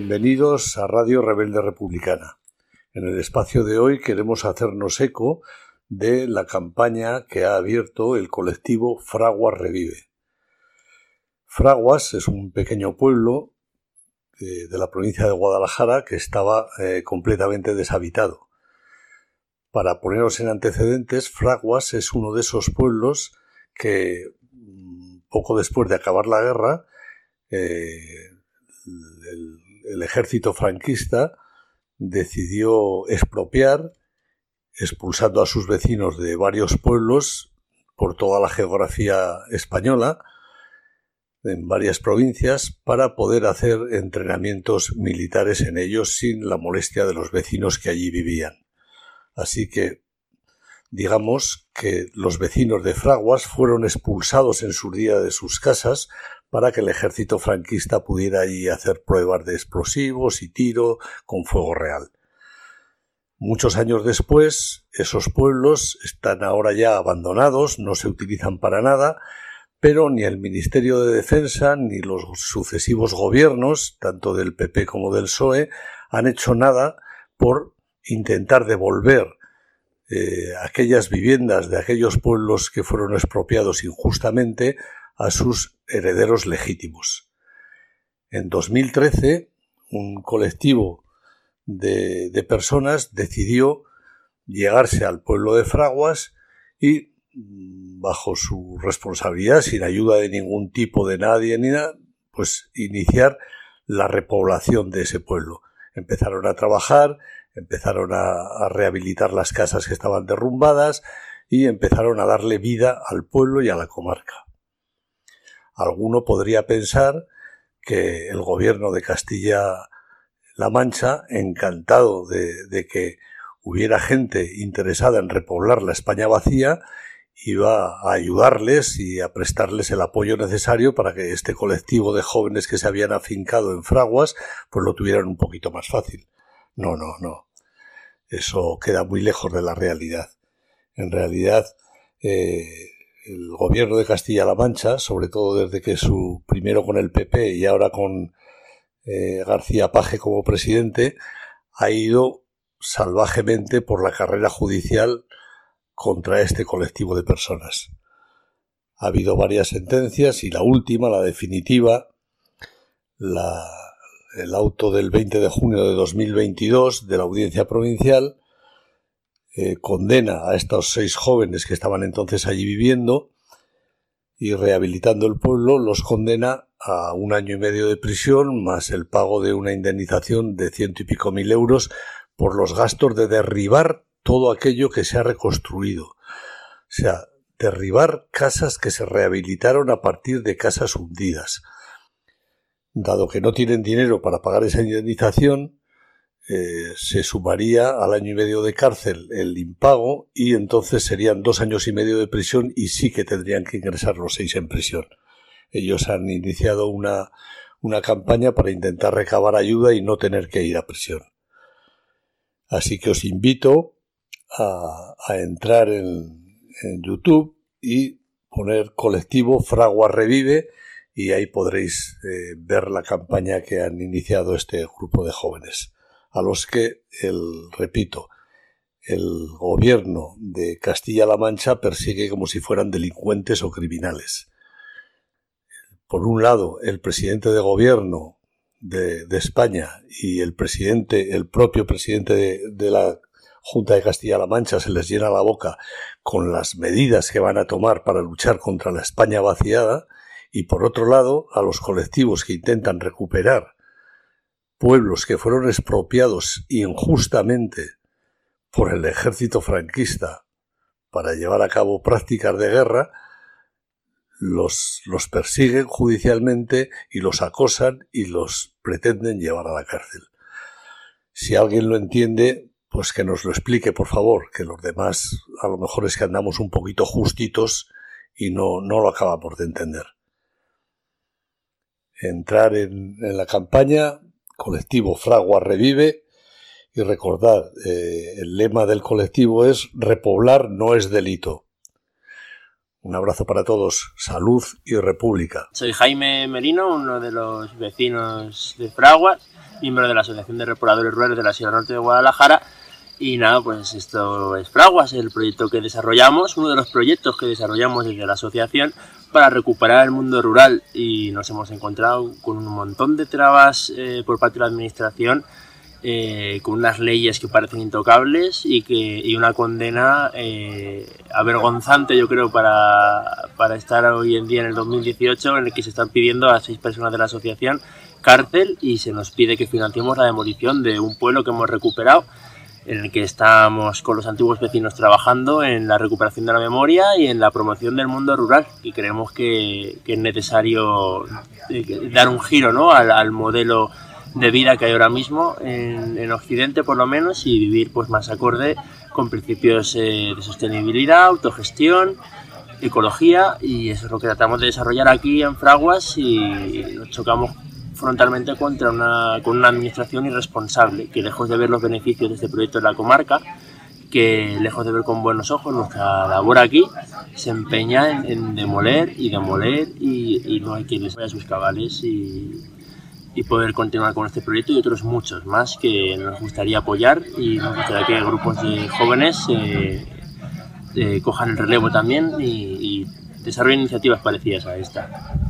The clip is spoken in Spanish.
Bienvenidos a Radio Rebelde Republicana. En el espacio de hoy queremos hacernos eco de la campaña que ha abierto el colectivo Fraguas Revive. Fraguas es un pequeño pueblo eh, de la provincia de Guadalajara que estaba eh, completamente deshabitado. Para poneros en antecedentes, Fraguas es uno de esos pueblos que mm, poco después de acabar la guerra, eh, el, ejército franquista decidió expropiar, expulsando a sus vecinos de varios pueblos por toda la geografía española, en varias provincias, para poder hacer entrenamientos militares en ellos sin la molestia de los vecinos que allí vivían. Así que digamos que los vecinos de Fraguas fueron expulsados en su día de sus casas para que el ejército franquista pudiera allí hacer pruebas de explosivos y tiro con fuego real. Muchos años después, esos pueblos están ahora ya abandonados, no se utilizan para nada, pero ni el Ministerio de Defensa ni los sucesivos gobiernos, tanto del PP como del PSOE, han hecho nada por intentar devolver eh, aquellas viviendas de aquellos pueblos que fueron expropiados injustamente a sus herederos legítimos. En 2013, un colectivo de, personas decidió llegarse al pueblo de Fraguas y, mm, bajo su responsabilidad, sin ayuda de ningún tipo de nadie ni nada, pues iniciar la repoblación de ese pueblo. Empezaron a trabajar, empezaron a, rehabilitar las casas que estaban derrumbadas y empezaron a darle vida al pueblo y a la comarca. Alguno podría pensar que el gobierno de Castilla-La Mancha, encantado de, que hubiera gente interesada en repoblar la España vacía, iba a ayudarles y a prestarles el apoyo necesario para que este colectivo de jóvenes que se habían afincado en Fraguas, pues lo tuvieran un poquito más fácil. No, no, no. Eso queda muy lejos de la realidad. En realidad, eh, el gobierno de Castilla-La Mancha, sobre todo desde que su primero con el PP y ahora con eh, García Paje como presidente, ha ido salvajemente por la carrera judicial contra este colectivo de personas. Ha habido varias sentencias y la última, la definitiva, la el auto del 20 de junio de 2022 de la Audiencia Provincial eh, condena a estos seis jóvenes que estaban entonces allí viviendo y rehabilitando el pueblo, los condena a un año y medio de prisión más el pago de una indemnización de ciento y pico mil euros por los gastos de derribar todo aquello que se ha reconstruido. O sea, derribar casas que se rehabilitaron a partir de casas hundidas dado que no tienen dinero para pagar esa indemnización, eh, se sumaría al año y medio de cárcel el impago y entonces serían dos años y medio de prisión y sí que tendrían que ingresar los seis en prisión. Ellos han iniciado una, una campaña para intentar recabar ayuda y no tener que ir a prisión. Así que os invito a, entrar en, en YouTube y poner colectivo Fragua Revive y ahí podréis eh, ver la campaña que han iniciado este grupo de jóvenes, a los que, el, repito, el gobierno de Castilla-La Mancha persigue como si fueran delincuentes o criminales. Por un lado, el presidente de gobierno de, España y el presidente, el propio presidente de, de la Junta de Castilla-La Mancha se les llena la boca con las medidas que van a tomar para luchar contra la España vaciada, y por otro lado a los colectivos que intentan recuperar pueblos que fueron expropiados injustamente por el ejército franquista para llevar a cabo prácticas de guerra, los, los persiguen judicialmente y los acosan y los pretenden llevar a la cárcel. Si alguien lo entiende, pues que nos lo explique, por favor, que los demás a lo mejor es que andamos un poquito justitos y no, no lo acabamos de entender entrar en, la campaña colectivo Fragua Revive y recordar, eh, el lema del colectivo es repoblar no es delito. Un abrazo para todos, salud y república. Soy Jaime Merino, uno de los vecinos de Fraguas miembro de la Asociación de Reparadores Rurales de la Sierra Norte de Guadalajara. Y nada, pues esto es Fraguas, el proyecto que desarrollamos, uno de los proyectos que desarrollamos desde la asociación para recuperar el mundo rural. Y nos hemos encontrado con un montón de trabas eh, por parte de la administración eh, con unas leyes que parecen intocables y, que, y una condena eh, avergonzante, yo creo, para, para, estar hoy en día en el 2018, en el que se están pidiendo a seis personas de la asociación cárcel y se nos pide que financiemos la demolición de un pueblo que hemos recuperado, en el que estamos con los antiguos vecinos trabajando en la recuperación de la memoria y en la promoción del mundo rural. Y creemos que, que es necesario eh, dar un giro ¿no? al, al modelo de vida que hay ahora mismo en, en, Occidente por lo menos y vivir pues más acorde con principios eh, de sostenibilidad, autogestión, ecología y eso es lo que tratamos de desarrollar aquí en Fraguas y nos chocamos frontalmente contra una, con una administración irresponsable que lejos de ver los beneficios de este proyecto en la comarca que lejos de ver con buenos ojos nuestra labor aquí se empeña en, demoler y demoler y, y no hay quien les vaya a sus cabales y, y poder continuar con este proyecto y otros muchos más que nos gustaría apoyar y nos gustaría que grupos de jóvenes eh, eh, cojan el relevo también y, y desarrollen iniciativas parecidas a esta.